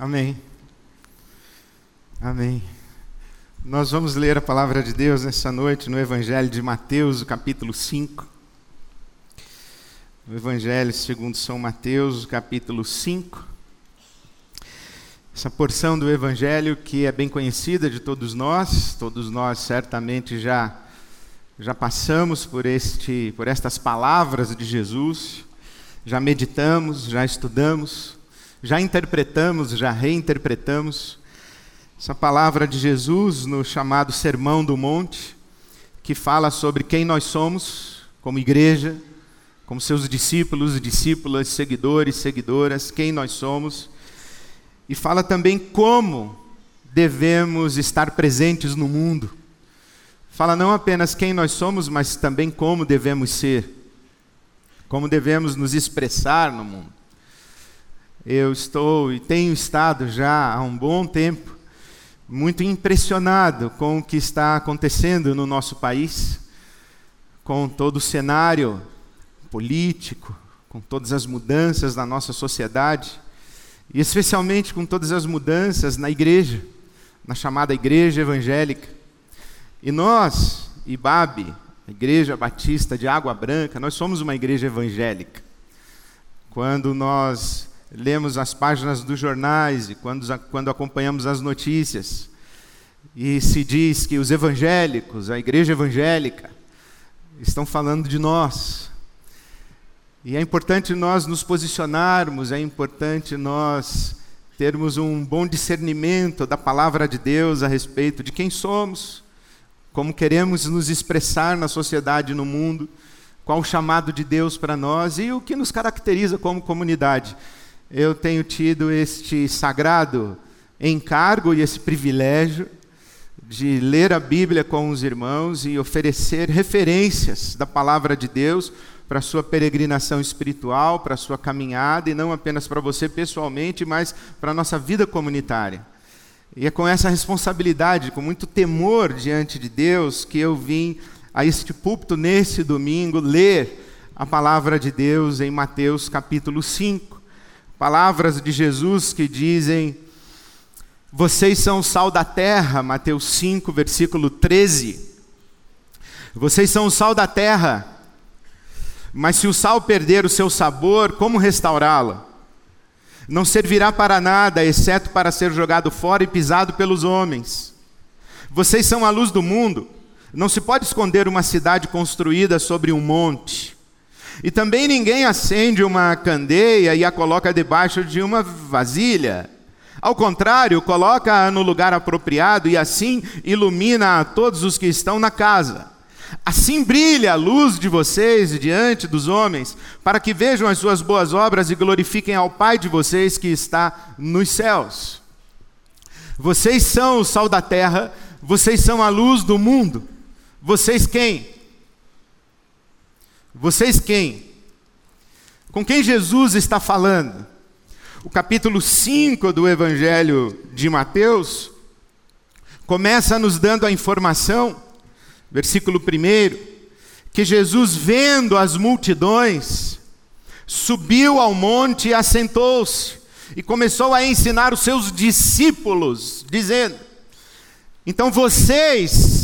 Amém. Amém. Nós vamos ler a palavra de Deus nessa noite no Evangelho de Mateus, capítulo 5. O Evangelho segundo São Mateus, capítulo 5. Essa porção do Evangelho que é bem conhecida de todos nós, todos nós certamente já já passamos por este por estas palavras de Jesus, já meditamos, já estudamos, já interpretamos, já reinterpretamos essa palavra de Jesus no chamado Sermão do Monte, que fala sobre quem nós somos como igreja, como seus discípulos, discípulas, seguidores, seguidoras, quem nós somos, e fala também como devemos estar presentes no mundo. Fala não apenas quem nós somos, mas também como devemos ser, como devemos nos expressar no mundo. Eu estou e tenho estado já há um bom tempo muito impressionado com o que está acontecendo no nosso país, com todo o cenário político, com todas as mudanças na nossa sociedade, e especialmente com todas as mudanças na igreja, na chamada Igreja Evangélica. E nós, IBAB, Igreja Batista de Água Branca, nós somos uma igreja evangélica. Quando nós lemos as páginas dos jornais e quando, quando acompanhamos as notícias, e se diz que os evangélicos, a igreja evangélica, estão falando de nós. E é importante nós nos posicionarmos, é importante nós termos um bom discernimento da palavra de Deus a respeito de quem somos, como queremos nos expressar na sociedade e no mundo, qual o chamado de Deus para nós e o que nos caracteriza como comunidade eu tenho tido este sagrado encargo e esse privilégio de ler a Bíblia com os irmãos e oferecer referências da palavra de Deus para a sua peregrinação espiritual, para a sua caminhada, e não apenas para você pessoalmente, mas para a nossa vida comunitária. E é com essa responsabilidade, com muito temor diante de Deus, que eu vim a este púlpito nesse domingo ler a palavra de Deus em Mateus capítulo 5. Palavras de Jesus que dizem: Vocês são o sal da terra, Mateus 5, versículo 13. Vocês são o sal da terra, mas se o sal perder o seu sabor, como restaurá-lo? Não servirá para nada, exceto para ser jogado fora e pisado pelos homens. Vocês são a luz do mundo. Não se pode esconder uma cidade construída sobre um monte. E também ninguém acende uma candeia e a coloca debaixo de uma vasilha. Ao contrário, coloca-a no lugar apropriado e assim ilumina a todos os que estão na casa. Assim brilha a luz de vocês diante dos homens, para que vejam as suas boas obras e glorifiquem ao Pai de vocês que está nos céus. Vocês são o sal da terra, vocês são a luz do mundo. Vocês quem? Vocês quem? Com quem Jesus está falando? O capítulo 5 do Evangelho de Mateus começa nos dando a informação, versículo 1, que Jesus, vendo as multidões, subiu ao monte e assentou-se e começou a ensinar os seus discípulos, dizendo: Então vocês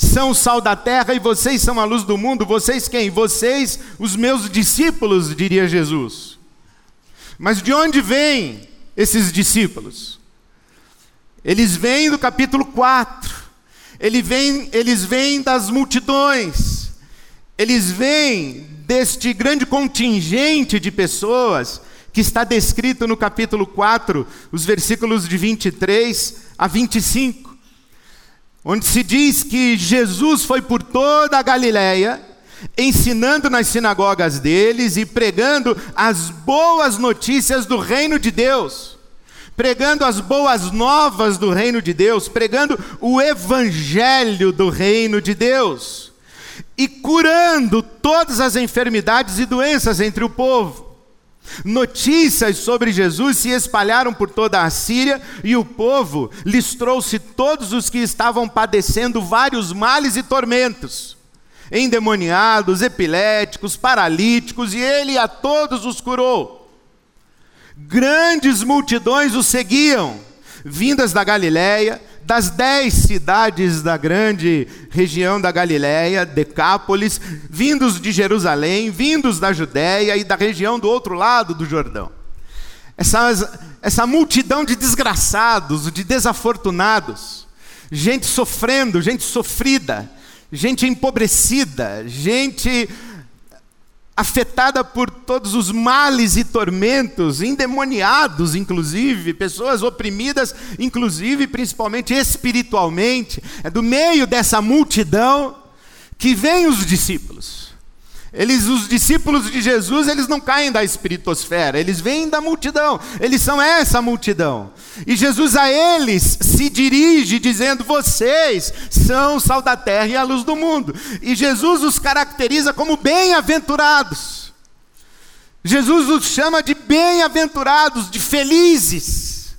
são o sal da terra e vocês são a luz do mundo. Vocês quem? Vocês, os meus discípulos, diria Jesus. Mas de onde vêm esses discípulos? Eles vêm do capítulo 4. Eles vêm, eles vêm das multidões. Eles vêm deste grande contingente de pessoas que está descrito no capítulo 4, os versículos de 23 a 25 onde se diz que Jesus foi por toda a Galiléia, ensinando nas sinagogas deles e pregando as boas notícias do reino de Deus, pregando as boas novas do reino de Deus, pregando o evangelho do reino de Deus e curando todas as enfermidades e doenças entre o povo. Notícias sobre Jesus se espalharam por toda a Síria e o povo lhes trouxe todos os que estavam padecendo vários males e tormentos, endemoniados, epiléticos, paralíticos, e ele a todos os curou. Grandes multidões o seguiam, vindas da Galiléia, das dez cidades da grande região da Galiléia, Decápolis, vindos de Jerusalém, vindos da Judéia e da região do outro lado do Jordão. Essa, essa multidão de desgraçados, de desafortunados, gente sofrendo, gente sofrida, gente empobrecida, gente afetada por todos os males e tormentos, endemoniados, inclusive, pessoas oprimidas, inclusive, principalmente espiritualmente. É do meio dessa multidão que vêm os discípulos. Eles, os discípulos de Jesus, eles não caem da espiritosfera, eles vêm da multidão, eles são essa multidão. E Jesus a eles se dirige dizendo: Vocês são o sal da terra e a luz do mundo. E Jesus os caracteriza como bem-aventurados. Jesus os chama de bem-aventurados, de felizes.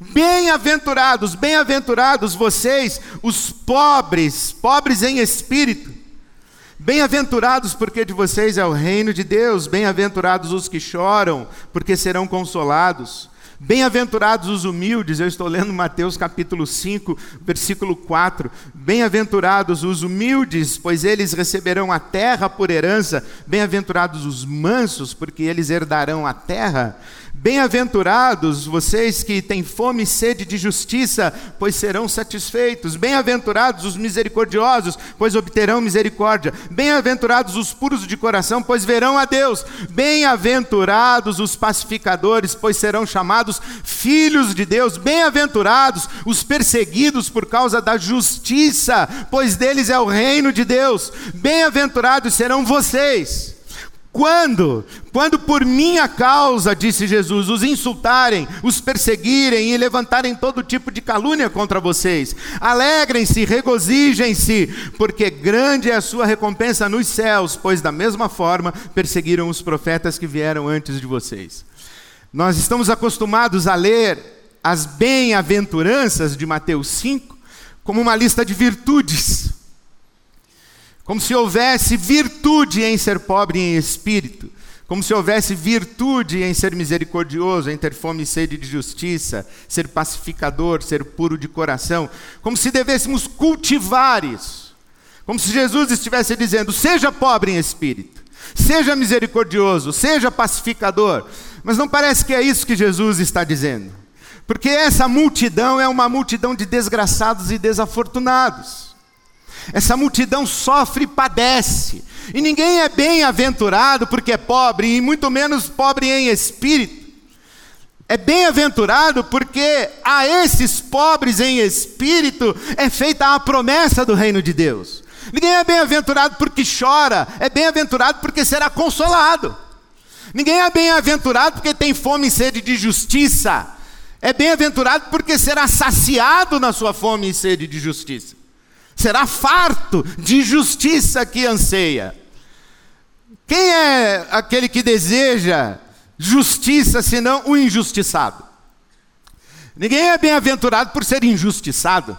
Bem-aventurados, bem-aventurados vocês, os pobres, pobres em espírito Bem-aventurados, porque de vocês é o reino de Deus. Bem-aventurados os que choram, porque serão consolados. Bem-aventurados os humildes, eu estou lendo Mateus capítulo 5, versículo 4. Bem-aventurados os humildes, pois eles receberão a terra por herança. Bem-aventurados os mansos, porque eles herdarão a terra. Bem-aventurados vocês que têm fome e sede de justiça, pois serão satisfeitos. Bem-aventurados os misericordiosos, pois obterão misericórdia. Bem-aventurados os puros de coração, pois verão a Deus. Bem-aventurados os pacificadores, pois serão chamados filhos de Deus. Bem-aventurados os perseguidos por causa da justiça, pois deles é o reino de Deus. Bem-aventurados serão vocês quando? Quando por minha causa, disse Jesus, os insultarem, os perseguirem e levantarem todo tipo de calúnia contra vocês. Alegrem-se, regozijem-se, porque grande é a sua recompensa nos céus, pois da mesma forma perseguiram os profetas que vieram antes de vocês. Nós estamos acostumados a ler as bem-aventuranças de Mateus 5 como uma lista de virtudes como se houvesse virtude em ser pobre em espírito, como se houvesse virtude em ser misericordioso, em ter fome e sede de justiça, ser pacificador, ser puro de coração, como se devêssemos cultivar isso. Como se Jesus estivesse dizendo: seja pobre em espírito, seja misericordioso, seja pacificador. Mas não parece que é isso que Jesus está dizendo. Porque essa multidão é uma multidão de desgraçados e desafortunados. Essa multidão sofre e padece. E ninguém é bem-aventurado porque é pobre, e muito menos pobre em espírito. É bem-aventurado porque a esses pobres em espírito é feita a promessa do reino de Deus. Ninguém é bem-aventurado porque chora, é bem-aventurado porque será consolado. Ninguém é bem-aventurado porque tem fome e sede de justiça. É bem-aventurado porque será saciado na sua fome e sede de justiça será farto de justiça que anseia. Quem é aquele que deseja justiça senão o injustiçado? Ninguém é bem-aventurado por ser injustiçado.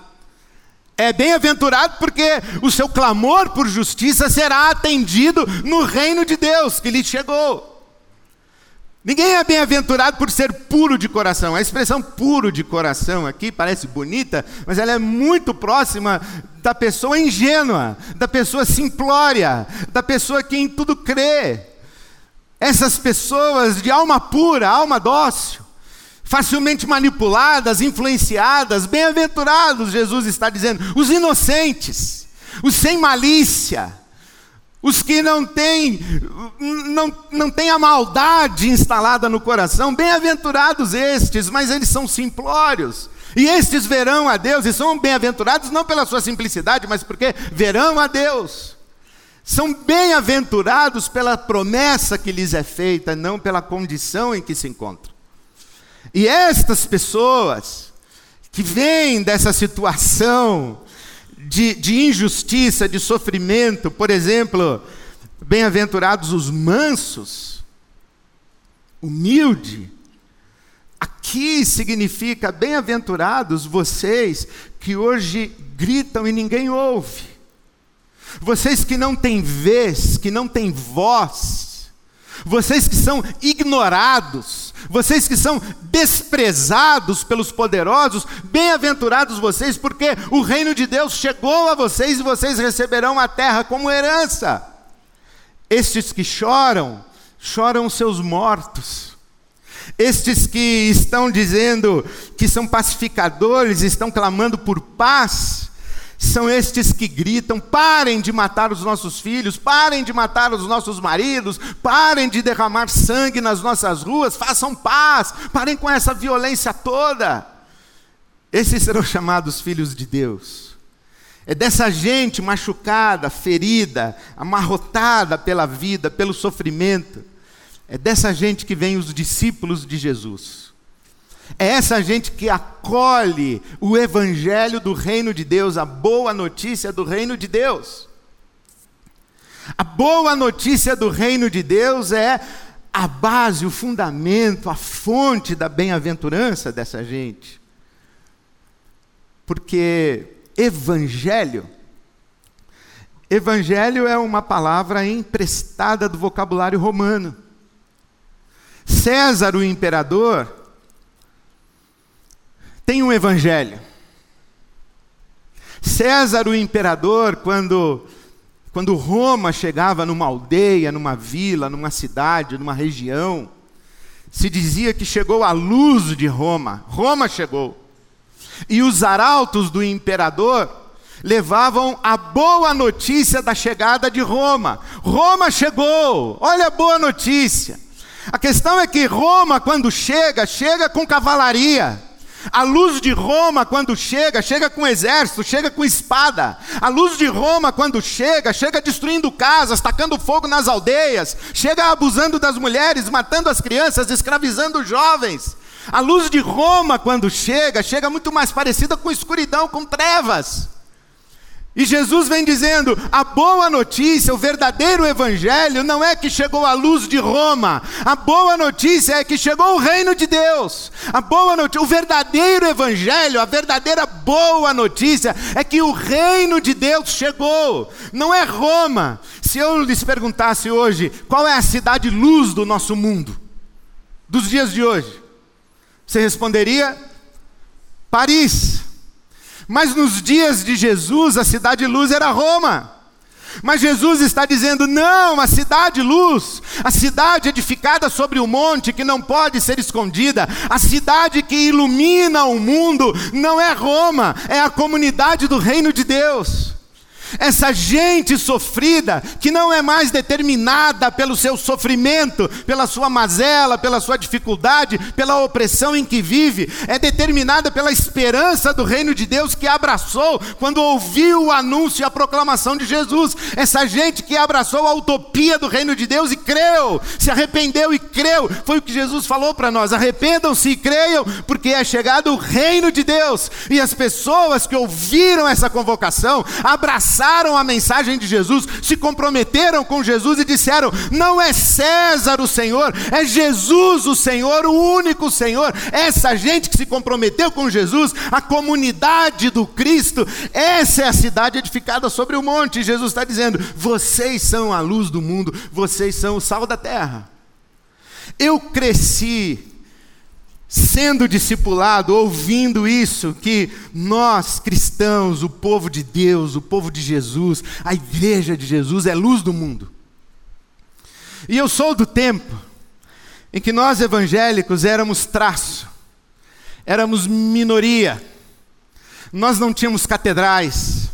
É bem-aventurado porque o seu clamor por justiça será atendido no reino de Deus que lhe chegou. Ninguém é bem-aventurado por ser puro de coração. A expressão puro de coração aqui parece bonita, mas ela é muito próxima da pessoa ingênua, da pessoa simplória, da pessoa que em tudo crê. Essas pessoas de alma pura, alma dócil, facilmente manipuladas, influenciadas, bem-aventurados, Jesus está dizendo, os inocentes, os sem malícia os que não têm, não, não têm a maldade instalada no coração, bem-aventurados estes, mas eles são simplórios. E estes verão a Deus, e são bem-aventurados não pela sua simplicidade, mas porque verão a Deus. São bem-aventurados pela promessa que lhes é feita, não pela condição em que se encontram. E estas pessoas que vêm dessa situação de, de injustiça, de sofrimento. Por exemplo, bem-aventurados os mansos, humilde. Aqui significa bem-aventurados vocês que hoje gritam e ninguém ouve. Vocês que não têm vez, que não têm voz. Vocês que são ignorados, vocês que são desprezados pelos poderosos, bem-aventurados vocês, porque o reino de Deus chegou a vocês e vocês receberão a terra como herança. Estes que choram, choram seus mortos. Estes que estão dizendo que são pacificadores, estão clamando por paz, são estes que gritam: parem de matar os nossos filhos, parem de matar os nossos maridos, parem de derramar sangue nas nossas ruas, façam paz, parem com essa violência toda. Esses serão chamados filhos de Deus. É dessa gente machucada, ferida, amarrotada pela vida, pelo sofrimento. É dessa gente que vem os discípulos de Jesus. É essa gente que acolhe o evangelho do reino de Deus, a boa notícia do reino de Deus. A boa notícia do reino de Deus é a base, o fundamento, a fonte da bem-aventurança dessa gente. Porque evangelho, evangelho é uma palavra emprestada do vocabulário romano. César, o imperador, tem um evangelho. César, o imperador, quando, quando Roma chegava numa aldeia, numa vila, numa cidade, numa região, se dizia que chegou a luz de Roma. Roma chegou. E os arautos do imperador levavam a boa notícia da chegada de Roma. Roma chegou, olha a boa notícia. A questão é que Roma, quando chega, chega com cavalaria. A luz de Roma, quando chega, chega com exército, chega com espada. A luz de Roma, quando chega, chega destruindo casas, tacando fogo nas aldeias, chega abusando das mulheres, matando as crianças, escravizando os jovens. A luz de Roma, quando chega, chega muito mais parecida com escuridão, com trevas. E Jesus vem dizendo: a boa notícia, o verdadeiro evangelho, não é que chegou a luz de Roma, a boa notícia é que chegou o reino de Deus. A boa notícia, o verdadeiro evangelho, a verdadeira boa notícia é que o reino de Deus chegou, não é Roma. Se eu lhes perguntasse hoje qual é a cidade luz do nosso mundo, dos dias de hoje, você responderia: Paris. Mas nos dias de Jesus, a cidade luz era Roma. Mas Jesus está dizendo: não, a cidade luz, a cidade edificada sobre o monte que não pode ser escondida, a cidade que ilumina o mundo, não é Roma, é a comunidade do reino de Deus essa gente sofrida, que não é mais determinada pelo seu sofrimento, pela sua mazela, pela sua dificuldade, pela opressão em que vive, é determinada pela esperança do reino de Deus que abraçou quando ouviu o anúncio e a proclamação de Jesus. Essa gente que abraçou a utopia do reino de Deus e creu, se arrependeu e creu, foi o que Jesus falou para nós: arrependam-se e creiam, porque é chegado o reino de Deus. E as pessoas que ouviram essa convocação abraçaram abraçaram a mensagem de Jesus, se comprometeram com Jesus e disseram: não é César o Senhor, é Jesus o Senhor, o único Senhor. Essa gente que se comprometeu com Jesus, a comunidade do Cristo, essa é a cidade edificada sobre o monte. E Jesus está dizendo: vocês são a luz do mundo, vocês são o sal da terra. Eu cresci sendo discipulado, ouvindo isso, que nós cristãos, o povo de Deus, o povo de Jesus, a igreja de Jesus é luz do mundo. E eu sou do tempo em que nós evangélicos éramos traço, éramos minoria, nós não tínhamos catedrais,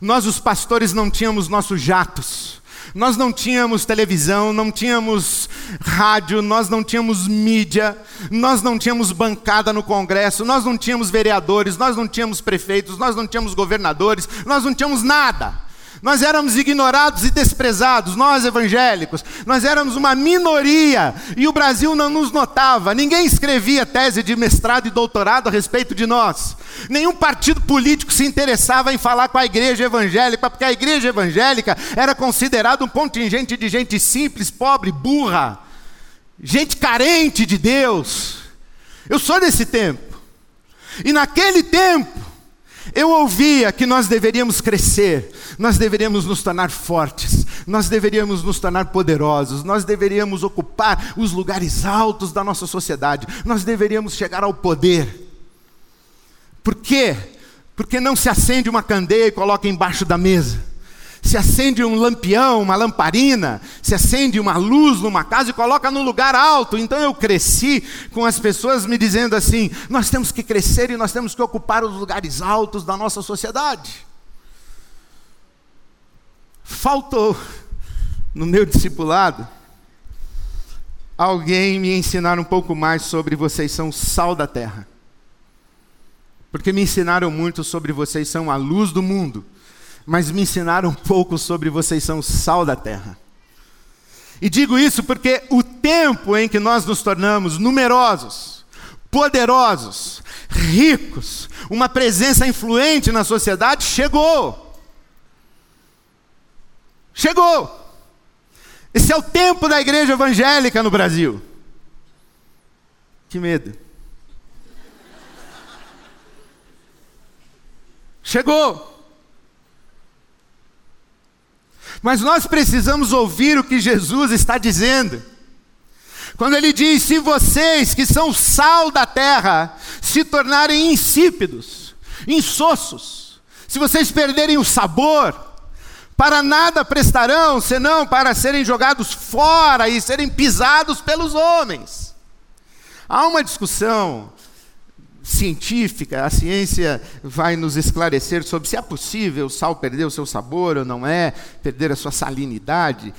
nós os pastores não tínhamos nossos jatos, nós não tínhamos televisão, não tínhamos rádio, nós não tínhamos mídia, nós não tínhamos bancada no Congresso, nós não tínhamos vereadores, nós não tínhamos prefeitos, nós não tínhamos governadores, nós não tínhamos nada. Nós éramos ignorados e desprezados, nós evangélicos. Nós éramos uma minoria e o Brasil não nos notava. Ninguém escrevia tese de mestrado e doutorado a respeito de nós. Nenhum partido político se interessava em falar com a igreja evangélica, porque a igreja evangélica era considerada um contingente de gente simples, pobre, burra, gente carente de Deus. Eu sou desse tempo. E naquele tempo, eu ouvia que nós deveríamos crescer, nós deveríamos nos tornar fortes, nós deveríamos nos tornar poderosos, nós deveríamos ocupar os lugares altos da nossa sociedade, nós deveríamos chegar ao poder. Por quê? Porque não se acende uma candeia e coloca embaixo da mesa se acende um lampião, uma lamparina, se acende uma luz numa casa e coloca no lugar alto. Então eu cresci com as pessoas me dizendo assim: nós temos que crescer e nós temos que ocupar os lugares altos da nossa sociedade. Faltou no meu discipulado alguém me ensinar um pouco mais sobre vocês são sal da terra. Porque me ensinaram muito sobre vocês são a luz do mundo mas me ensinaram um pouco sobre vocês são sal da terra. E digo isso porque o tempo em que nós nos tornamos numerosos, poderosos, ricos, uma presença influente na sociedade chegou. Chegou. Esse é o tempo da igreja evangélica no Brasil. Que medo. Chegou. Mas nós precisamos ouvir o que Jesus está dizendo. Quando ele diz: Se vocês que são sal da terra se tornarem insípidos, insossos, se vocês perderem o sabor, para nada prestarão, senão para serem jogados fora e serem pisados pelos homens. Há uma discussão científica, a ciência vai nos esclarecer sobre se é possível o sal perder o seu sabor ou não é, perder a sua salinidade.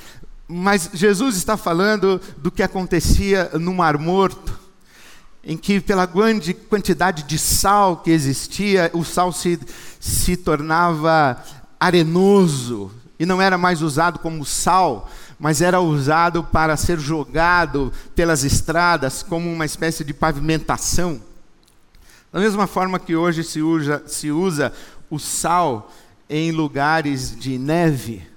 Mas Jesus está falando do que acontecia no Mar Morto, em que, pela grande quantidade de sal que existia, o sal se, se tornava arenoso e não era mais usado como sal, mas era usado para ser jogado pelas estradas como uma espécie de pavimentação. Da mesma forma que hoje se usa, se usa o sal em lugares de neve,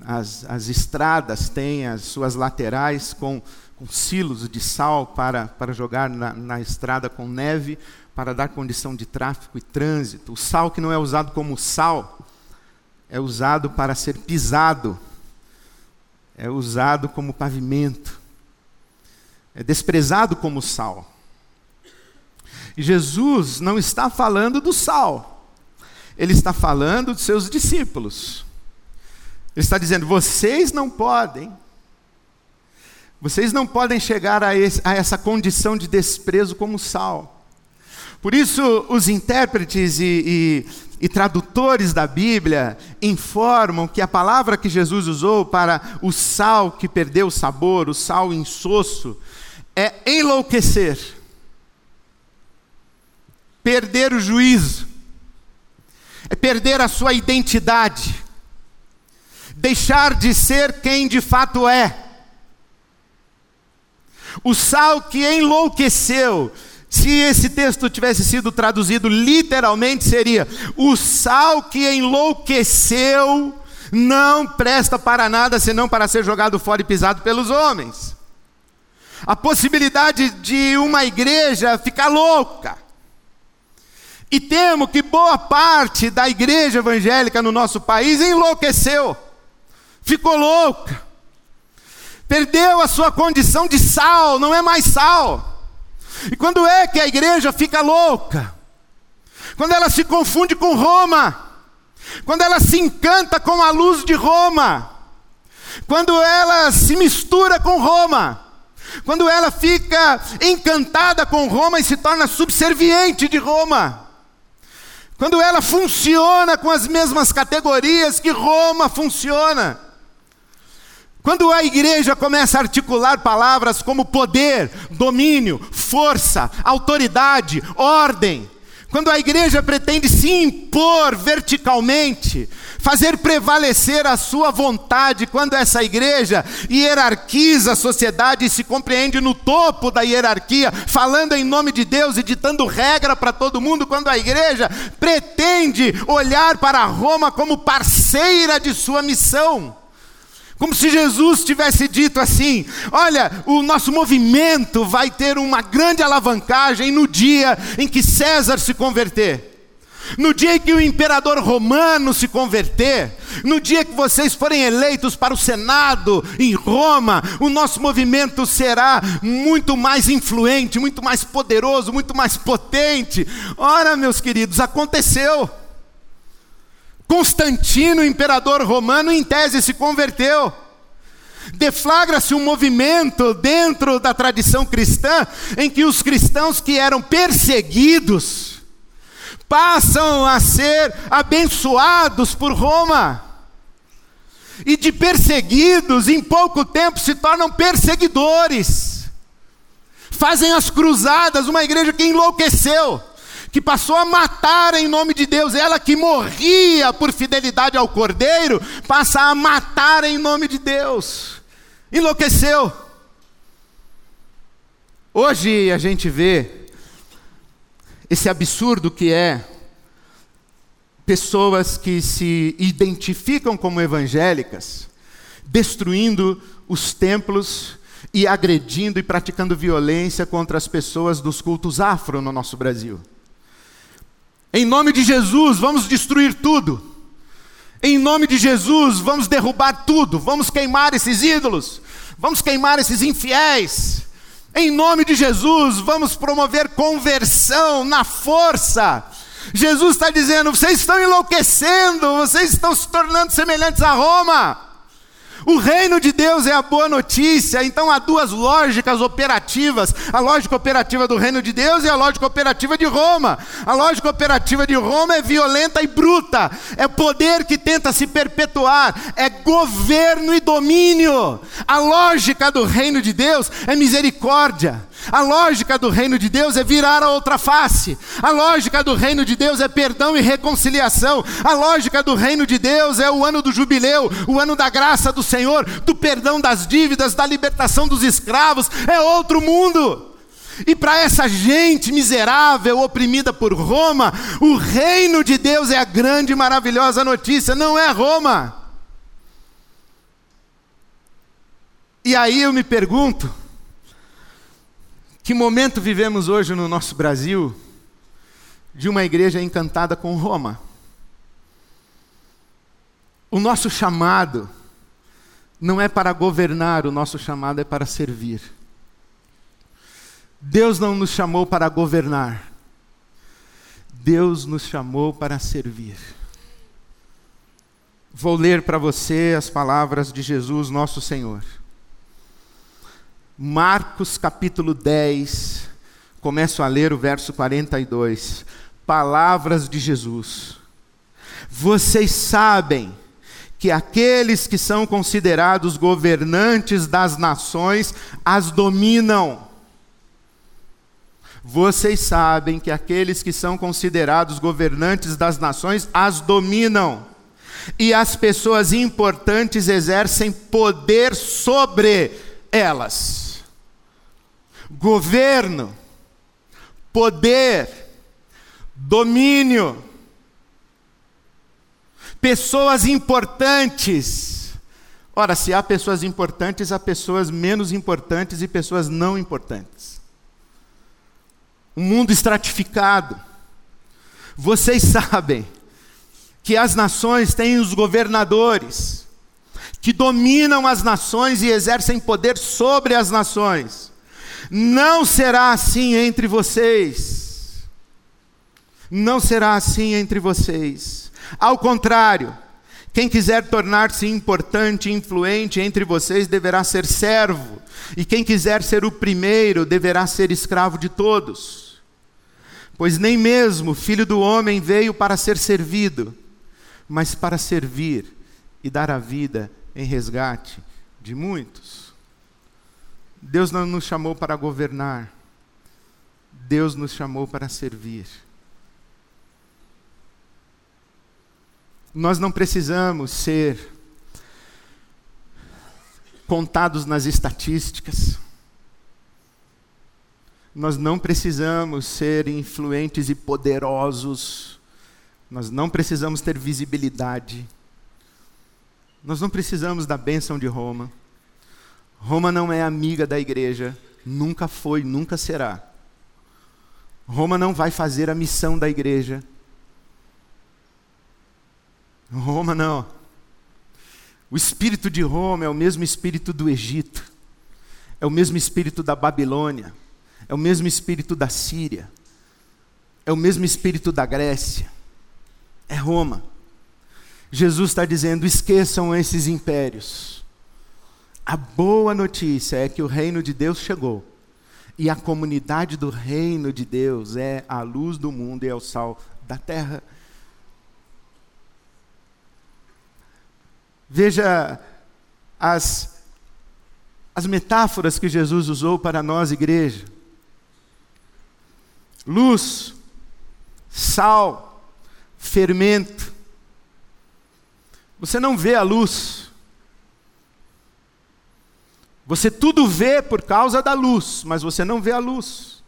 as, as estradas têm as suas laterais com, com silos de sal para, para jogar na, na estrada com neve, para dar condição de tráfego e trânsito. O sal que não é usado como sal, é usado para ser pisado, é usado como pavimento, é desprezado como sal. Jesus não está falando do sal, ele está falando dos seus discípulos. Ele está dizendo: vocês não podem, vocês não podem chegar a, esse, a essa condição de desprezo como sal. Por isso, os intérpretes e, e, e, tradutores da Bíblia informam que a palavra que Jesus usou para o sal que perdeu o sabor, o sal insosso, é enlouquecer perder o juízo, é perder a sua identidade, deixar de ser quem de fato é. O sal que enlouqueceu, se esse texto tivesse sido traduzido literalmente, seria: o sal que enlouqueceu não presta para nada senão para ser jogado fora e pisado pelos homens. A possibilidade de uma igreja ficar louca, e temo que boa parte da igreja evangélica no nosso país enlouqueceu, ficou louca, perdeu a sua condição de sal, não é mais sal. E quando é que a igreja fica louca? Quando ela se confunde com Roma, quando ela se encanta com a luz de Roma, quando ela se mistura com Roma, quando ela fica encantada com Roma e se torna subserviente de Roma. Quando ela funciona com as mesmas categorias que Roma funciona. Quando a igreja começa a articular palavras como poder, domínio, força, autoridade, ordem, quando a igreja pretende se impor verticalmente, fazer prevalecer a sua vontade, quando essa igreja hierarquiza a sociedade e se compreende no topo da hierarquia, falando em nome de Deus e ditando regra para todo mundo, quando a igreja pretende olhar para Roma como parceira de sua missão. Como se Jesus tivesse dito assim: olha, o nosso movimento vai ter uma grande alavancagem no dia em que César se converter. No dia que o imperador romano se converter, no dia que vocês forem eleitos para o Senado em Roma, o nosso movimento será muito mais influente, muito mais poderoso, muito mais potente. Ora, meus queridos, aconteceu. Constantino, imperador romano, em tese se converteu. Deflagra-se um movimento dentro da tradição cristã em que os cristãos que eram perseguidos, passam a ser abençoados por Roma. E de perseguidos, em pouco tempo se tornam perseguidores. Fazem as cruzadas, uma igreja que enlouqueceu, que passou a matar em nome de Deus, ela que morria por fidelidade ao Cordeiro, passa a matar em nome de Deus. Enlouqueceu. Hoje a gente vê esse absurdo que é pessoas que se identificam como evangélicas, destruindo os templos e agredindo e praticando violência contra as pessoas dos cultos afro no nosso Brasil. Em nome de Jesus, vamos destruir tudo. Em nome de Jesus, vamos derrubar tudo, vamos queimar esses ídolos, vamos queimar esses infiéis. Em nome de Jesus, vamos promover conversão na força. Jesus está dizendo: vocês estão enlouquecendo, vocês estão se tornando semelhantes a Roma. O reino de Deus é a boa notícia, então há duas lógicas operativas: a lógica operativa do reino de Deus e a lógica operativa de Roma. A lógica operativa de Roma é violenta e bruta, é poder que tenta se perpetuar, é governo e domínio. A lógica do reino de Deus é misericórdia. A lógica do reino de Deus é virar a outra face. A lógica do reino de Deus é perdão e reconciliação. A lógica do reino de Deus é o ano do jubileu, o ano da graça do Senhor, do perdão das dívidas, da libertação dos escravos. É outro mundo. E para essa gente miserável, oprimida por Roma, o reino de Deus é a grande e maravilhosa notícia, não é Roma. E aí eu me pergunto, que momento vivemos hoje no nosso Brasil de uma igreja encantada com Roma? O nosso chamado não é para governar, o nosso chamado é para servir. Deus não nos chamou para governar, Deus nos chamou para servir. Vou ler para você as palavras de Jesus, nosso Senhor. Marcos capítulo 10, começo a ler o verso 42. Palavras de Jesus. Vocês sabem que aqueles que são considerados governantes das nações as dominam. Vocês sabem que aqueles que são considerados governantes das nações as dominam. E as pessoas importantes exercem poder sobre elas governo, poder, domínio, pessoas importantes. Ora, se há pessoas importantes, há pessoas menos importantes e pessoas não importantes. Um mundo estratificado. Vocês sabem que as nações têm os governadores, que dominam as nações e exercem poder sobre as nações. Não será assim entre vocês. Não será assim entre vocês. Ao contrário, quem quiser tornar-se importante e influente entre vocês deverá ser servo, e quem quiser ser o primeiro deverá ser escravo de todos. Pois nem mesmo o filho do homem veio para ser servido, mas para servir e dar a vida em resgate de muitos. Deus não nos chamou para governar, Deus nos chamou para servir. Nós não precisamos ser contados nas estatísticas. Nós não precisamos ser influentes e poderosos. Nós não precisamos ter visibilidade. Nós não precisamos da bênção de Roma. Roma não é amiga da igreja, nunca foi, nunca será. Roma não vai fazer a missão da igreja. Roma não. O espírito de Roma é o mesmo espírito do Egito, é o mesmo espírito da Babilônia, é o mesmo espírito da Síria, é o mesmo espírito da Grécia, é Roma. Jesus está dizendo: esqueçam esses impérios. A boa notícia é que o reino de Deus chegou. E a comunidade do reino de Deus é a luz do mundo e é o sal da terra. Veja as, as metáforas que Jesus usou para nós, igreja: luz, sal, fermento. Você não vê a luz. Você tudo vê por causa da luz, mas você não vê a luz.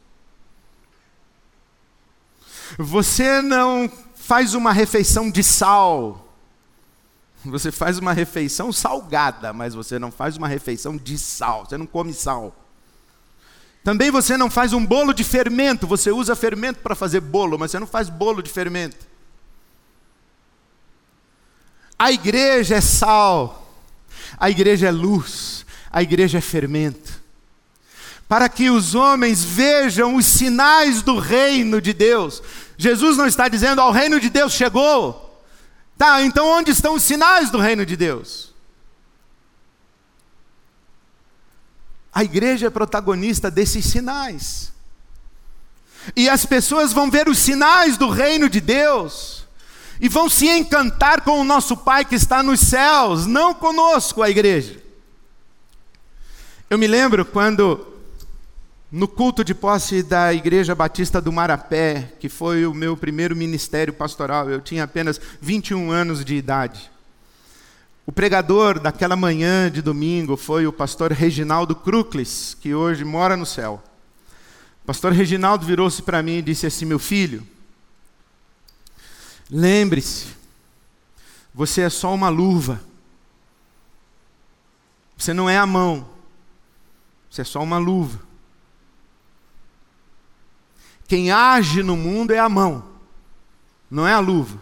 Você não faz uma refeição de sal. Você faz uma refeição salgada, mas você não faz uma refeição de sal. Você não come sal. Também você não faz um bolo de fermento. Você usa fermento para fazer bolo, mas você não faz bolo de fermento. A igreja é sal, a igreja é luz, a igreja é fermento. Para que os homens vejam os sinais do reino de Deus. Jesus não está dizendo, ao reino de Deus chegou. Tá, então onde estão os sinais do reino de Deus? A igreja é protagonista desses sinais. E as pessoas vão ver os sinais do reino de Deus e vão se encantar com o nosso Pai que está nos céus, não conosco, a igreja. Eu me lembro quando, no culto de posse da Igreja Batista do Marapé, que foi o meu primeiro ministério pastoral, eu tinha apenas 21 anos de idade. O pregador daquela manhã de domingo foi o pastor Reginaldo Cruclis, que hoje mora no céu. O pastor Reginaldo virou-se para mim e disse assim: Meu filho, Lembre-se, você é só uma luva. Você não é a mão. Você é só uma luva. Quem age no mundo é a mão, não é a luva.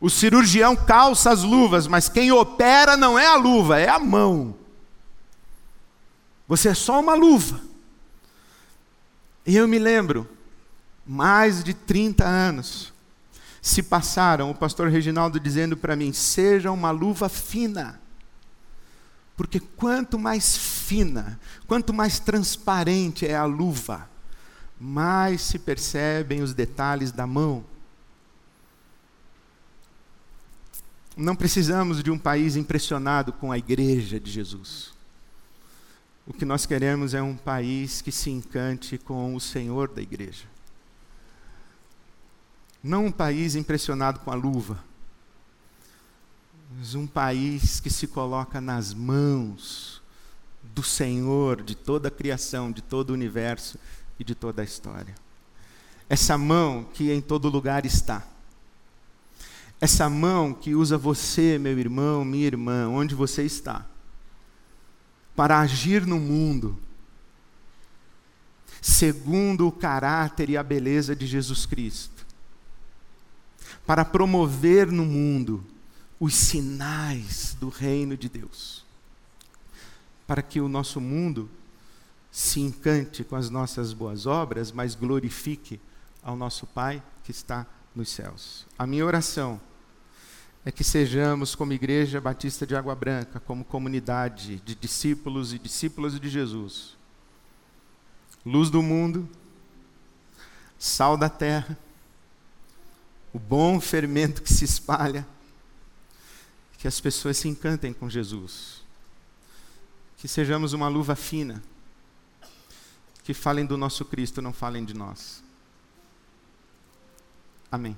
O cirurgião calça as luvas, mas quem opera não é a luva, é a mão. Você é só uma luva. E eu me lembro, mais de 30 anos se passaram, o pastor Reginaldo dizendo para mim: seja uma luva fina. Porque quanto mais fina, quanto mais transparente é a luva, mais se percebem os detalhes da mão. Não precisamos de um país impressionado com a igreja de Jesus. O que nós queremos é um país que se encante com o Senhor da igreja. Não um país impressionado com a luva, mas um país que se coloca nas mãos do Senhor de toda a criação, de todo o universo e de toda a história. Essa mão que em todo lugar está. Essa mão que usa você, meu irmão, minha irmã, onde você está, para agir no mundo, segundo o caráter e a beleza de Jesus Cristo para promover no mundo os sinais do reino de Deus, para que o nosso mundo se encante com as nossas boas obras, mas glorifique ao nosso Pai que está nos céus. A minha oração é que sejamos, como Igreja Batista de Água Branca, como comunidade de discípulos e discípulas de Jesus, luz do mundo, sal da terra, o bom fermento que se espalha, que as pessoas se encantem com Jesus, que sejamos uma luva fina, que falem do nosso Cristo, não falem de nós. Amém.